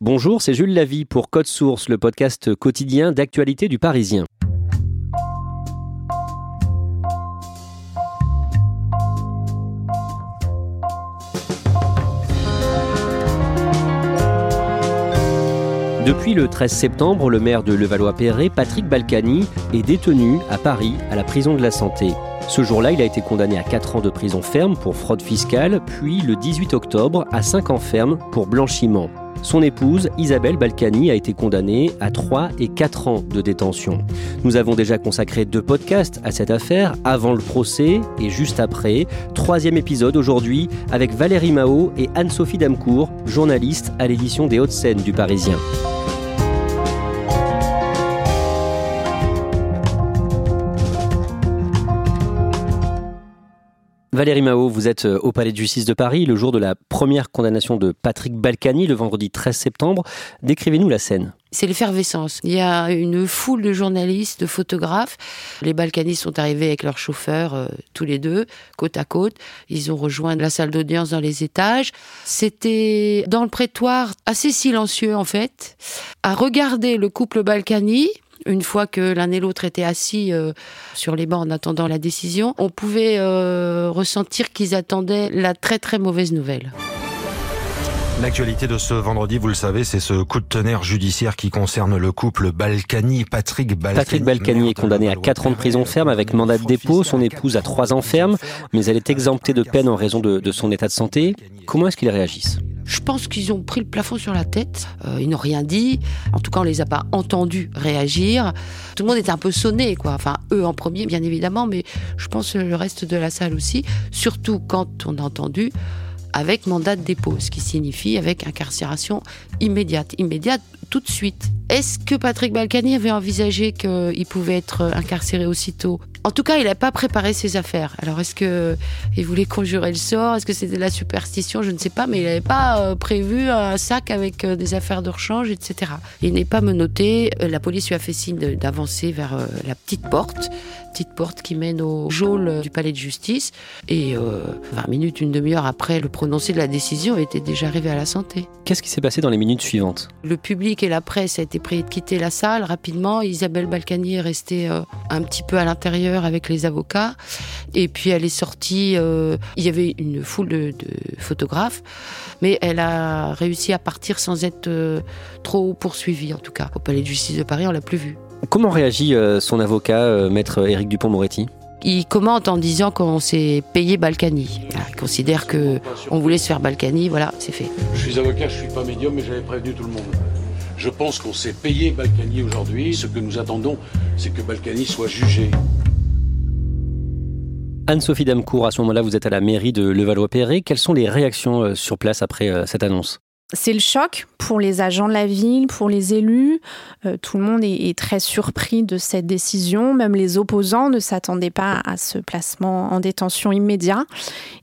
Bonjour, c'est Jules Lavie pour Code Source, le podcast quotidien d'actualité du Parisien. Depuis le 13 septembre, le maire de Levallois-Perret, Patrick Balkany, est détenu à Paris, à la prison de la Santé. Ce jour-là, il a été condamné à 4 ans de prison ferme pour fraude fiscale, puis le 18 octobre à 5 ans ferme pour blanchiment. Son épouse, Isabelle Balkany, a été condamnée à 3 et 4 ans de détention. Nous avons déjà consacré deux podcasts à cette affaire, avant le procès et juste après. Troisième épisode aujourd'hui avec Valérie Mao et Anne-Sophie Damcourt, journaliste à l'édition des Hauts-de-Seine du Parisien. Valérie Mao, vous êtes euh, au Palais de justice de Paris le jour de la première condamnation de Patrick Balkany, le vendredi 13 septembre. Décrivez-nous la scène. C'est l'effervescence. Il y a une foule de journalistes, de photographes. Les Balkanis sont arrivés avec leurs chauffeurs, euh, tous les deux, côte à côte. Ils ont rejoint la salle d'audience dans les étages. C'était dans le prétoire assez silencieux, en fait, à regarder le couple Balkany, une fois que l'un et l'autre étaient assis euh, sur les bancs en attendant la décision, on pouvait euh, ressentir qu'ils attendaient la très très mauvaise nouvelle. L'actualité de ce vendredi, vous le savez, c'est ce coup de tonnerre judiciaire qui concerne le couple Balkany, Patrick Balkany. Patrick Balkany est condamné à 4 ans de prison ferme avec mandat de dépôt, son épouse à 3 ans ferme, mais elle est exemptée de peine en raison de, de son état de santé. Comment est-ce qu'ils réagissent? Je pense qu'ils ont pris le plafond sur la tête. Euh, ils n'ont rien dit. En tout cas, on les a pas entendus réagir. Tout le monde était un peu sonné, quoi. Enfin, eux en premier, bien évidemment, mais je pense le reste de la salle aussi. Surtout quand on a entendu avec mandat de dépôt, ce qui signifie avec incarcération immédiate. Immédiate tout de suite. Est-ce que Patrick Balkany avait envisagé qu'il pouvait être incarcéré aussitôt? En tout cas, il n'a pas préparé ses affaires. Alors, est-ce que il voulait conjurer le sort? Est-ce que c'était de la superstition? Je ne sais pas, mais il n'avait pas euh, prévu un sac avec euh, des affaires de rechange, etc. Il n'est pas menotté. Euh, la police lui a fait signe d'avancer vers la petite porte petite porte qui mène au geôle du palais de justice. Et 20 minutes, une demi-heure après le prononcé de la décision, était déjà arrivé à la santé. Qu'est-ce qui s'est passé dans les minutes suivantes? Le public et la presse a été prié de quitter la salle rapidement. Isabelle Balkany est restée un petit peu à l'intérieur avec les avocats. Et puis elle est sortie. Euh, il y avait une foule de, photographes, mais elle a réussi à partir sans être euh, trop poursuivie, en tout cas. Au palais de justice de Paris, on l'a plus vue. Comment réagit euh, son avocat, maître Éric Dupont-Moretti? Il commente en disant qu'on s'est payé Balkany. Il considère que on voulait se faire Balkany, voilà, c'est fait. Je suis avocat, je suis pas médium, mais j'avais prévenu tout le monde. Je pense qu'on s'est payé Balkany aujourd'hui. Ce que nous attendons, c'est que Balkany soit jugé. Anne-Sophie Damcourt, à ce moment-là, vous êtes à la mairie de Levallois-Perret. Quelles sont les réactions euh, sur place après euh, cette annonce? C'est le choc pour les agents de la ville, pour les élus. Euh, tout le monde est, très surpris de cette décision. Même les opposants ne s'attendaient pas à ce placement en détention immédiat.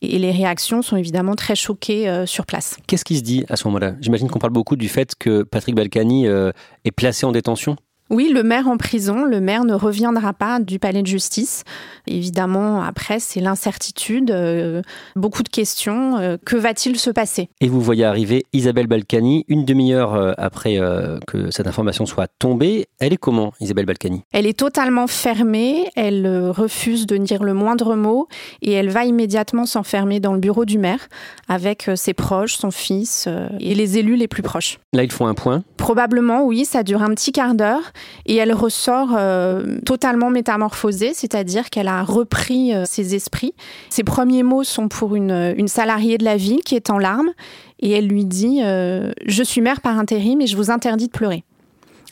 Et, les réactions sont évidemment très choquées euh, sur place. Qu'est-ce qui se dit à ce moment-là? J'imagine qu'on parle beaucoup du fait que Patrick Balkany euh, est placé en détention. Oui, le maire en prison, le maire ne reviendra pas du palais de justice. Évidemment, après, c'est l'incertitude, euh, beaucoup de questions. Euh, que va-t-il se passer? Et vous voyez arriver Isabelle Balkany une demi-heure euh, après que cette information soit tombée. Elle est comment, Isabelle Balkany? Elle est totalement fermée, elle refuse de dire le moindre mot et elle va immédiatement s'enfermer dans le bureau du maire avec ses proches, son fils et les élus les plus proches. Là, ils font un point? Probablement, oui, ça dure un petit quart d'heure et elle ressort euh, totalement métamorphosée, c'est-à-dire qu'elle a repris euh, ses esprits. Ses premiers mots sont pour une, salariée de la ville qui est en larmes et elle lui dit euh, Je suis mère par intérim et je vous interdis de pleurer.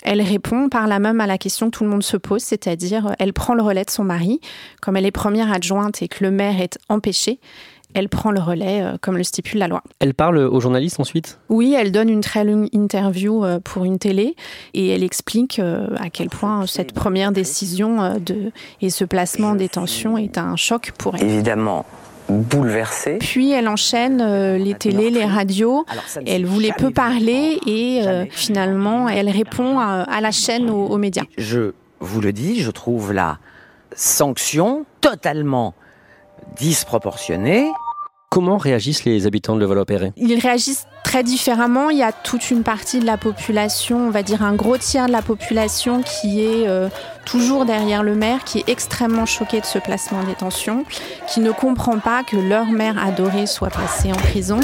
Elle répond par là même à la question que tout le monde se pose, c'est-à-dire elle prend le relais de son mari, comme elle est première adjointe et que le maire est empêché elle prend le relais euh, comme le stipule la loi. Elle parle aux journalistes ensuite? Oui, elle donne une très longue interview euh, pour une télé et elle explique euh, à quel point cette première décision de, et ce placement en détention est un choc pour elle. Évidemment, bouleversée. Puis elle enchaîne les télés, les radios. Elle voulait peu parler et finalement elle répond à, la chaîne aux médias. Je vous le dis, je trouve la sanction totalement disproportionnée. Comment réagissent les habitants de Levallois-Perret? Ils réagissent très différemment. Il y a toute une partie de la population, on va dire un gros tiers de la population qui est euh, toujours derrière le maire, qui est extrêmement choqué de ce placement en détention, qui ne comprend pas que leur maire adoré soit placé en prison.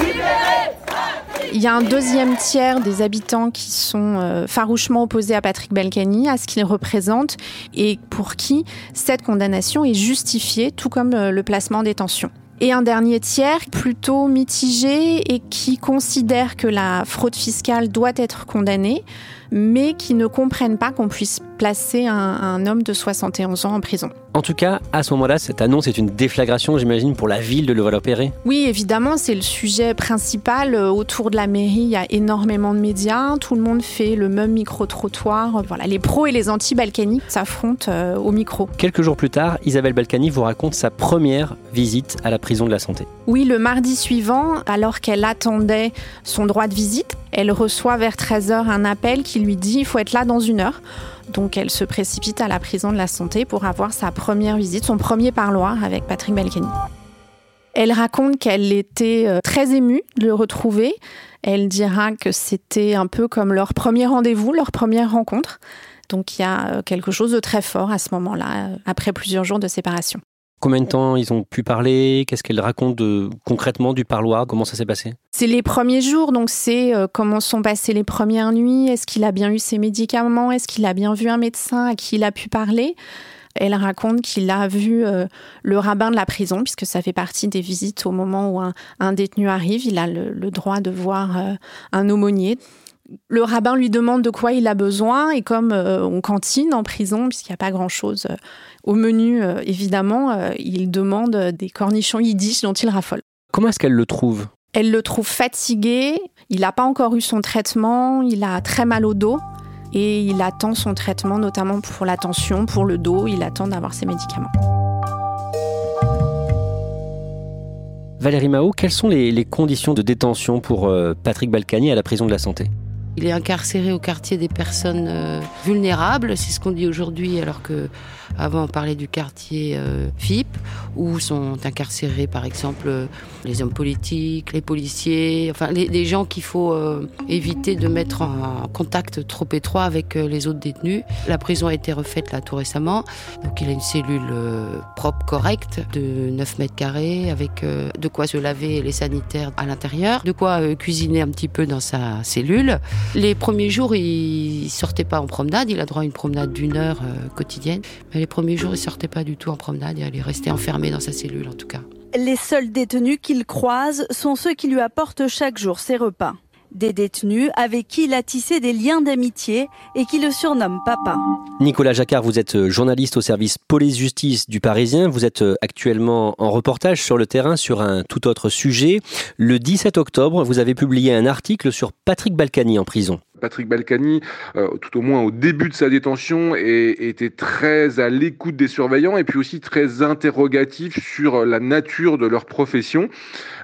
Il y a un deuxième tiers des habitants qui sont euh, farouchement opposés à Patrick Balkany, à ce qu'il représente, et pour qui cette condamnation est justifiée, tout comme euh, le placement en détention. Et un dernier tiers plutôt mitigé et qui considère que la fraude fiscale doit être condamnée, mais qui ne comprennent pas qu'on puisse placer un, homme de 71 ans en prison. En tout cas, à ce moment-là, cette annonce est une déflagration, j'imagine, pour la ville de Levallois-Perret. Oui, évidemment, c'est le sujet principal. Euh, autour de la mairie, il y a énormément de médias. Tout le monde fait le même micro-trottoir. Voilà, les pros et les anti-Balkany s'affrontent euh, au micro. Quelques jours plus tard, Isabelle Balkany vous raconte sa première visite à la prison de la santé. Oui, le mardi suivant, alors qu'elle attendait son droit de visite, elle reçoit vers 13h un appel qui lui dit il faut être là dans une heure. Donc elle se précipite à la prison de la santé pour avoir sa première visite, son premier parloir avec Patrick Balkany. Elle raconte qu'elle était euh, très émue de le retrouver. Elle dira que c'était un peu comme leur premier rendez-vous, leur première rencontre. Donc il y a euh, quelque chose de très fort à ce moment-là, euh, après plusieurs jours de séparation. Combien de temps ils ont pu parler? Qu'est-ce qu'elle raconte de, concrètement du parloir? Comment ça s'est passé? C'est les premiers jours, donc c'est euh, comment sont passées les premières nuits. Est-ce qu'il a bien eu ses médicaments? Est-ce qu'il a bien vu un médecin à qui il a pu parler? Elle raconte qu'il a vu euh, le rabbin de la prison, puisque ça fait partie des visites au moment où un, détenu arrive. Il a le, droit de voir euh, un aumônier. Le rabbin lui demande de quoi il a besoin et comme on cantine en prison, puisqu'il n'y a pas grand-chose au menu, euh, évidemment, euh, il demande des cornichons yiddish dont il raffole. Comment est-ce qu'elle le trouve? Elle le trouve fatigué, il n'a pas encore eu son traitement, il a très mal au dos et il attend son traitement notamment pour la tension, pour le dos, il attend d'avoir ses médicaments. Valérie Mao, quelles sont les, conditions de détention pour euh, Patrick Balkany à la prison de la santé? Il est incarcéré au quartier des personnes vulnérables, c'est ce qu'on dit aujourd'hui, alors que avant, on parlait du quartier euh, FIP, où sont incarcérés, par exemple, les hommes politiques, les policiers, enfin, les, gens qu'il faut euh, éviter de mettre en contact trop étroit avec euh, les autres détenus. La prison a été refaite là tout récemment, donc il a une cellule propre, correcte, de 9 mètres carrés, avec de quoi se laver les sanitaires à l'intérieur, de quoi cuisiner un petit peu dans sa cellule. Les premiers jours, il sortait pas en promenade, il a droit à une promenade d'une heure quotidienne les premiers jours, il sortait pas du tout en promenade il est resté enfermé dans sa cellule en tout cas. Les seuls détenus qu'il croise sont ceux qui lui apportent chaque jour ses repas. Des détenus avec qui il a tissé des liens d'amitié et qui le surnomment papa. Nicolas Jacquard, vous êtes euh, journaliste au service police-justice du Parisien. Vous êtes euh, actuellement en reportage sur le terrain sur un tout autre sujet. Le 17 octobre, vous avez publié un article sur Patrick Balkany en prison. Patrick Balkany, euh, tout au moins au début de sa détention, était très à l'écoute des surveillants et puis aussi très interrogatif sur la nature de leur profession.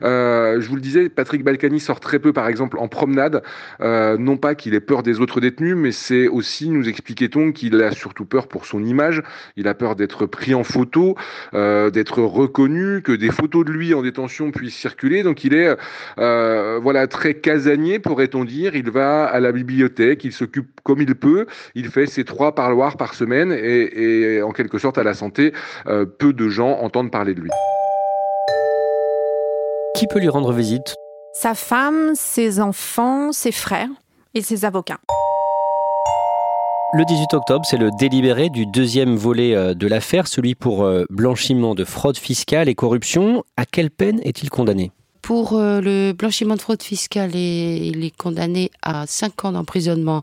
Euh, je vous le disais, Patrick Balkany sort très peu, par exemple, en promenade. Euh, non pas qu'il ait peur des autres détenus, mais c'est aussi, nous expliquait-on, qu'il a surtout peur pour son image. Il a peur d'être pris en photo, d'être reconnu, que des photos de lui en détention puissent circuler. Donc il est, voilà, très casanier, pourrait-on dire. Il va à la il s'occupe comme il peut, il fait ses trois parloirs par semaine et, en quelque sorte à la santé, euh, peu de gens entendent parler de lui. Qui peut lui rendre visite? Sa femme, ses enfants, ses frères et ses avocats. Le 18 octobre, c'est le délibéré du deuxième volet euh, de l'affaire, celui pour euh, blanchiment de fraude fiscale et corruption. À quelle peine est-il condamné? Pour euh, le blanchiment de fraude fiscale, il est condamné à 5 ans d'emprisonnement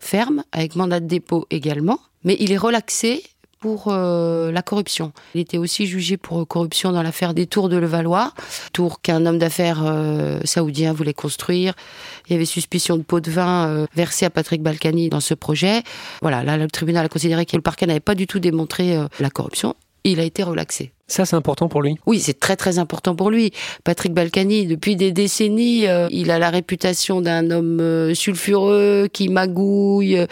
ferme, avec mandat de dépôt également. Mais il est relaxé pour euh, la corruption. Il était aussi jugé pour corruption dans l'affaire des tours de Levallois, tour qu'un homme d'affaires euh, saoudien voulait construire. Il y avait suspicion de pot de vin versé à Patrick Balkany dans ce projet. Voilà, là le tribunal a considéré que le parquet n'avait pas du tout démontré la corruption. Il a été relaxé. Ça, c'est important pour lui Oui, c'est très très important pour lui. Patrick Balkany, depuis des décennies, euh, il a la réputation d'un homme euh, sulfureux, qui magouille.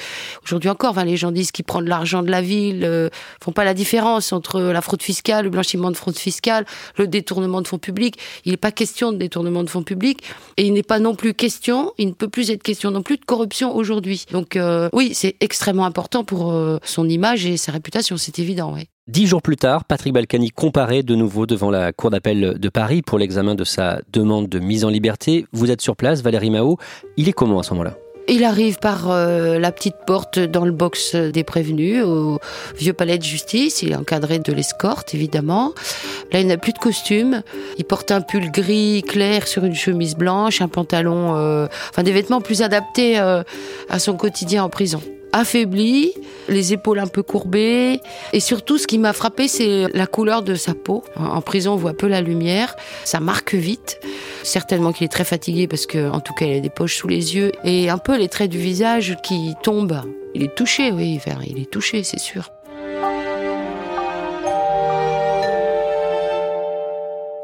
Aujourd'hui encore, les gens disent qu'il prend de l'argent de la ville, euh, font pas la différence entre la fraude fiscale, le blanchiment de fraude fiscale, le détournement de fonds publics. Il n'est pas question de détournement de fonds publics et il n'est pas non plus question, il ne peut plus être question non plus de corruption aujourd'hui. Donc oui, c'est extrêmement important pour son image et sa réputation, c'est évident. Ouais. Dix jours plus tard, Patrick Balkany comparé de nouveau devant la Cour d'appel de Paris pour l'examen de sa demande de mise en liberté. Vous êtes sur place, Valérie Mao. Il est comment à ce moment-là? Il arrive par euh, la petite porte dans le box des prévenus au vieux palais de justice. Il est encadré de l'escorte, évidemment. Là, il n'a plus de costume. Il porte un pull gris clair sur une chemise blanche, un pantalon, euh, enfin des vêtements plus adaptés euh, à son quotidien en prison affaibli, les épaules un peu courbées. Et surtout, ce qui m'a frappé, c'est la couleur de sa peau. En prison, on voit peu la lumière. Ça marque vite. Certainement qu'il est très fatigué parce que, en tout cas, il a des poches sous les yeux. Et un peu les traits du visage qui tombent. Il est touché, oui, il est touché, c'est sûr.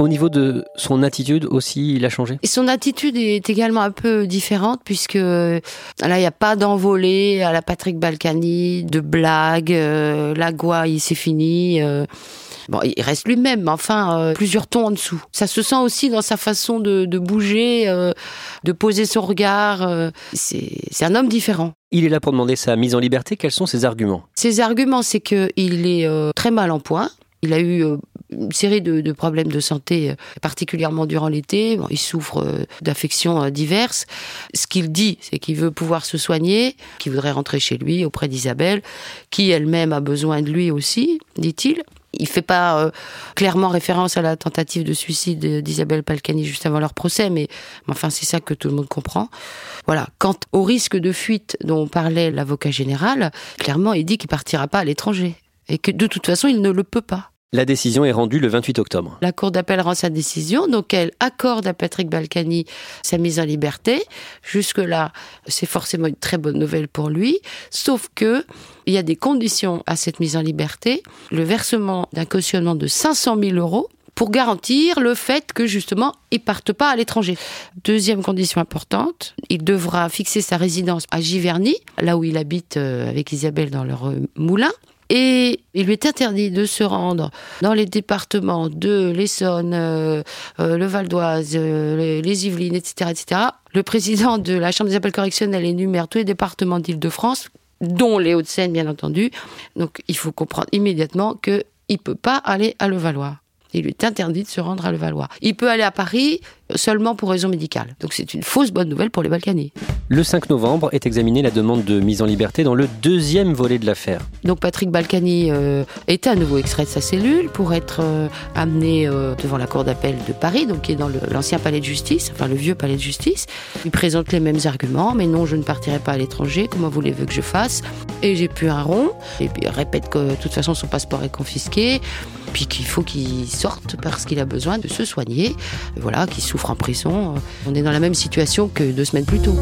Au niveau de son attitude aussi, il a changé? Et son attitude est également un peu différente puisque là, il n'y a pas d'envolée à la Patrick Balkany, de blagues, euh, la gouaille, c'est fini. Euh. Bon, il reste lui-même, mais enfin, euh, plusieurs tons en dessous. Ça se sent aussi dans sa façon de, de bouger, de poser son regard. c'est un homme différent. Il est là pour demander sa mise en liberté. Quels sont ses arguments? Ses arguments, c'est qu'il est très mal en point. Il a eu une série de, problèmes de santé, euh, particulièrement durant l'été. il souffre euh, d'affections euh, diverses. Ce qu'il dit, c'est qu'il veut pouvoir se soigner, qu'il voudrait rentrer chez lui auprès d'Isabelle, qui elle-même a besoin de lui aussi, dit-il. Il fait pas clairement référence à la tentative de suicide d'Isabelle Palcani juste avant leur procès, mais, enfin c'est ça que tout le monde comprend. Voilà. Quant au risque de fuite dont parlait l'avocat général, clairement il dit qu'il partira pas à l'étranger et que de toute façon il ne le peut pas. La décision est rendue le 28 octobre. La Cour d'appel rend sa décision, donc elle accorde à Patrick Balkany sa mise en liberté. Jusque-là, c'est forcément une très bonne nouvelle pour lui, sauf que il y a des conditions à cette mise en liberté. Le versement d'un cautionnement de 500 000 euros pour garantir le fait que justement il parte pas à l'étranger. Deuxième condition importante, il devra fixer sa résidence à Giverny, là où il habite euh, avec Isabelle dans leur euh, moulin. Et il lui est interdit de se rendre dans les départements de l'Essonne, euh, euh, le Val d'Oise, euh, les, Yvelines, etc., etc. Le président de la Chambre des appels correctionnels énumère tous les départements d'Île-de-France, dont les Hauts-de-Seine, bien entendu. Donc, il faut comprendre immédiatement qu'il ne peut pas aller à Levallois. Il lui est interdit de se rendre à Levallois. Il peut aller à Paris seulement pour raison médicale. Donc c'est une fausse bonne nouvelle pour les Balkany. Le 5 novembre est examinée la demande de mise en liberté dans le deuxième volet de l'affaire. Donc Patrick Balkany euh, est à nouveau extrait de sa cellule pour être euh, amené euh, devant la cour d'appel de Paris, donc qui est dans l'ancien palais de justice, enfin le vieux palais de justice. Il présente les mêmes arguments, mais non, je ne partirai pas à l'étranger, comment voulez-vous que je fasse? Et j'ai pu un rond, et puis il répète que de toute façon son passeport est confisqué, puis qu'il faut qu'il sorte parce qu'il a besoin de se soigner, voilà, qu'il On est dans la même situation que deux semaines plus tôt.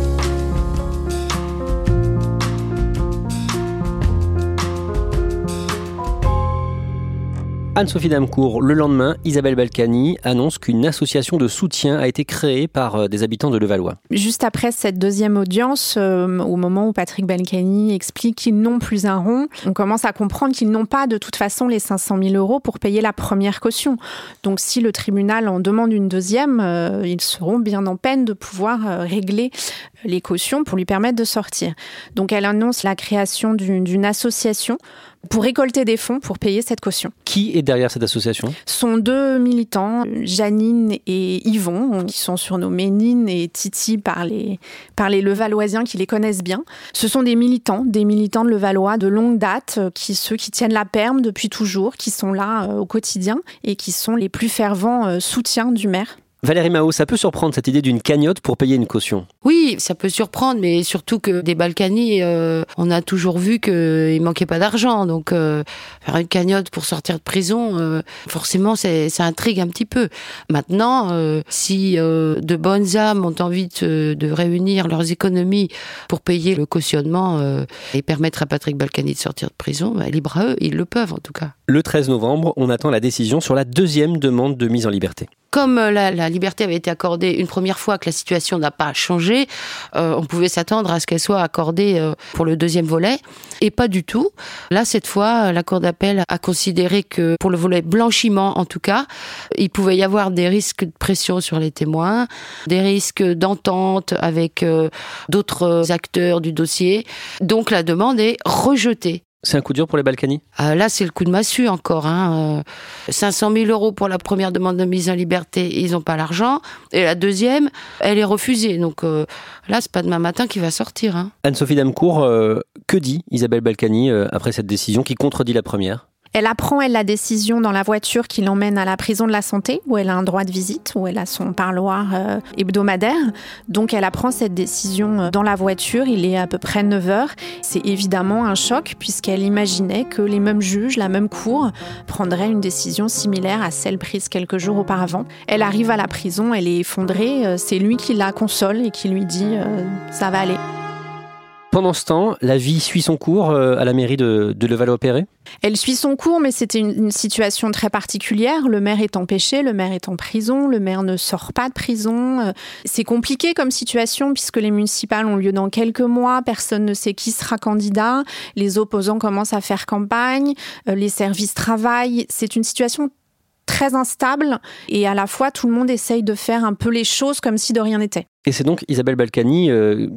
Anne-Sophie Damcourt, le lendemain, Isabelle Balkany annonce qu'une association de soutien a été créée par euh, des habitants de Levallois. Juste après cette deuxième audience, euh, au moment où Patrick Balkany explique qu'ils n'ont plus un rond, on commence à comprendre qu'ils n'ont pas de toute façon les 500 000 euros pour payer la première caution. Donc si le tribunal en demande une deuxième, euh, ils seront bien en peine de pouvoir régler les cautions pour lui permettre de sortir. Donc elle annonce la création d'une association pour récolter des fonds pour payer cette caution. Qui est derrière cette association? Ce sont deux militants, Janine et Yvon, qui sont surnommés Nine et Titi par les, par les Levalloisiens qui les connaissent bien. Ce sont des militants, des militants de Levallois de longue date, qui, ceux qui tiennent la perme depuis toujours, qui sont là euh, au quotidien et qui sont les plus fervents euh, soutiens du maire. Valérie Mao, ça peut surprendre cette idée d'une cagnotte pour payer une caution? Oui, ça peut surprendre, mais surtout que des Balkany, euh, on a toujours vu qu'il manquait pas d'argent. Donc euh, faire une cagnotte pour sortir de prison, euh, forcément, ça intrigue un petit peu. Maintenant, si de bonnes âmes ont envie de, de, réunir leurs économies pour payer le cautionnement et permettre à Patrick Balkany de sortir de prison, bah, libre à eux, ils le peuvent en tout cas. Le 13 novembre, on attend la décision sur la deuxième demande de mise en liberté comme la, la, liberté avait été accordée une première fois, que la situation n'a pas changé, euh, on pouvait s'attendre à ce qu'elle soit accordée euh, pour le deuxième volet, et pas du tout. Là, cette fois, la Cour d'appel a considéré que pour le volet blanchiment, en tout cas, il pouvait y avoir des risques de pression sur les témoins, des risques d'entente avec euh, d'autres acteurs du dossier. Donc la demande est rejetée. C'est un coup dur pour les Balkany? Ah, Là, c'est le coup de massue encore. Hein. 500 euh, 000 euros pour la première demande de mise en liberté, ils n'ont pas l'argent. Et la deuxième, elle est refusée. Donc euh, là, c'est pas demain matin qu'il va sortir. Hein. Anne-Sophie Damcourt, euh, que dit Isabelle Balkany après cette décision qui contredit la première? Elle apprend, elle, la décision dans la voiture qui l'emmène à la prison de la santé, où elle a un droit de visite, où elle a son parloir euh, hebdomadaire. Donc elle apprend cette décision euh, dans la voiture, il est à peu près 9 heures. C'est évidemment un choc, puisqu'elle imaginait que les mêmes juges, la même cour, prendraient une décision similaire à celle prise quelques jours auparavant. Elle arrive à la prison, elle est effondrée, euh, c'est lui qui la console et qui lui dit ça va aller. Pendant ce temps, la vie suit son cours euh, à la mairie de, de Levallois-Perret? Elle suit son cours, mais c'était une, situation très particulière. Le maire est empêché, le maire est en prison, le maire ne sort pas de prison. Euh, c'est compliqué comme situation puisque les municipales ont lieu dans quelques mois, personne ne sait qui sera candidat, les opposants commencent à faire campagne, euh, les services travaillent. C'est une situation très instable et à la fois tout le monde essaye de faire un peu les choses comme si de rien n'était. Et c'est donc Isabelle Balkany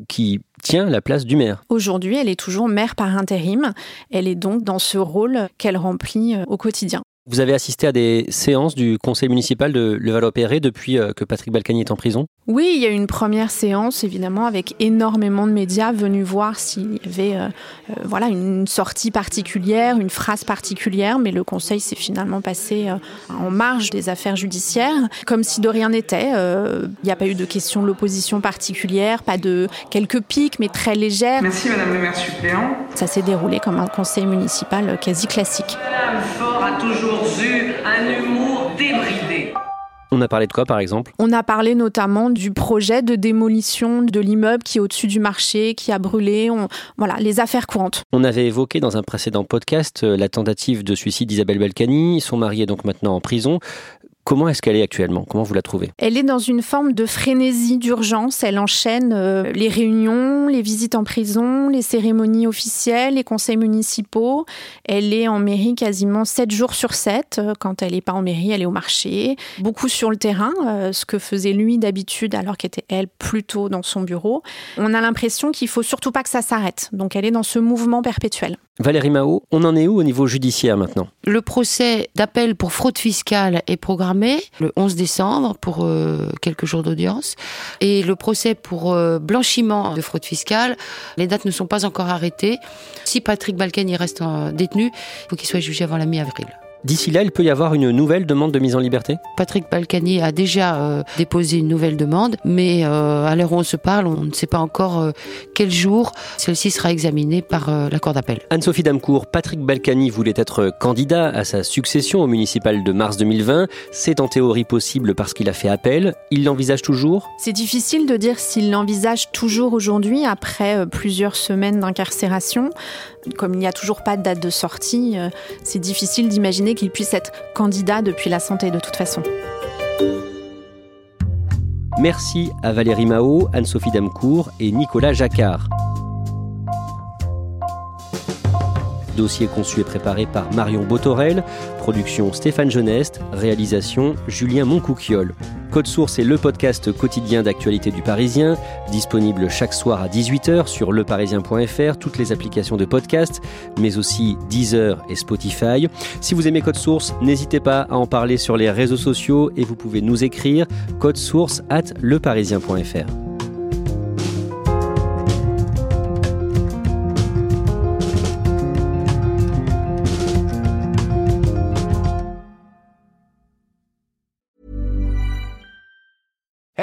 qui tient la place du maire. Aujourd'hui, elle est toujours maire par intérim. Elle est donc dans ce rôle qu'elle remplit euh, au quotidien. Vous avez assisté à des séances du conseil municipal de Levallois-Perret depuis euh, que Patrick Balkany est en prison? Oui, il y a eu une première séance, évidemment, avec énormément de médias venus voir s'il y avait euh, euh, voilà, une sortie particulière, une phrase particulière, mais le conseil s'est finalement passé en marge des affaires judiciaires, comme si de rien n'était. Il n'y a pas eu de question de l'opposition particulière, pas de quelques pics, mais très légères. Merci Madame le maire suppléant. Ça s'est déroulé comme un conseil municipal quasi classique. Madame Fort a toujours eu un humour. On a parlé de quoi par exemple? On a parlé notamment du projet de démolition de l'immeuble qui est au-dessus du marché, qui a brûlé. Voilà, les affaires courantes. On avait évoqué dans un précédent podcast euh, la tentative de suicide d'Isabelle Balkany. Son mari est donc maintenant en prison. Comment est-ce qu'elle est actuellement? Comment vous la trouvez? Elle est dans une forme de frénésie d'urgence. Elle enchaîne euh, les réunions, les visites en prison, les cérémonies officielles, les conseils municipaux. Elle est en mairie quasiment 7 jours sur 7. Euh, quand elle n'est pas en mairie, elle est au marché. Beaucoup sur le terrain, euh, ce que faisait lui d'habitude alors qu'était elle plutôt dans son bureau. On a l'impression qu'il faut surtout pas que ça s'arrête. Donc elle est dans ce mouvement perpétuel. Valérie Mao, on en est où au niveau judiciaire maintenant? Le procès d'appel pour fraude fiscale est programmé le 11 décembre pour euh, quelques jours d'audience. Et le procès pour euh, blanchiment de fraude fiscale, les dates ne sont pas encore arrêtées. Si Patrick Balkany reste euh, détenu, il faut qu'il soit jugé avant la mi-avril. D'ici là, il peut y avoir une nouvelle demande de mise en liberté? Patrick Balkany a déjà euh, déposé une nouvelle demande, mais euh, à l'heure où on se parle, on ne sait pas encore euh, quel jour celle-ci sera examinée par la Cour d'appel. Anne-Sophie Damcourt, Patrick Balkany voulait être candidat à sa succession au municipal de mars 2020. C'est en théorie possible parce qu'il a fait appel. Il l'envisage toujours? C'est difficile de dire s'il l'envisage toujours aujourd'hui, après plusieurs semaines d'incarcération. Comme il n'y a toujours pas de date de sortie, c'est difficile d'imaginer qu'il puisse être candidat depuis la santé de toute façon. Merci à Valérie Mao, Anne-Sophie Damcourt et Nicolas Jacquard. Dossier conçu et préparé par Marion Botorel, production Stéphane Geneste, réalisation Julien Moncouquiole. Code Source est le podcast quotidien d'actualité du Parisien, disponible chaque soir à 18h sur leparisien.fr, toutes les applications de podcast, mais aussi Deezer et Spotify. Si vous aimez Code Source, n'hésitez pas à en parler sur les réseaux sociaux et vous pouvez nous écrire source at leparisien.fr.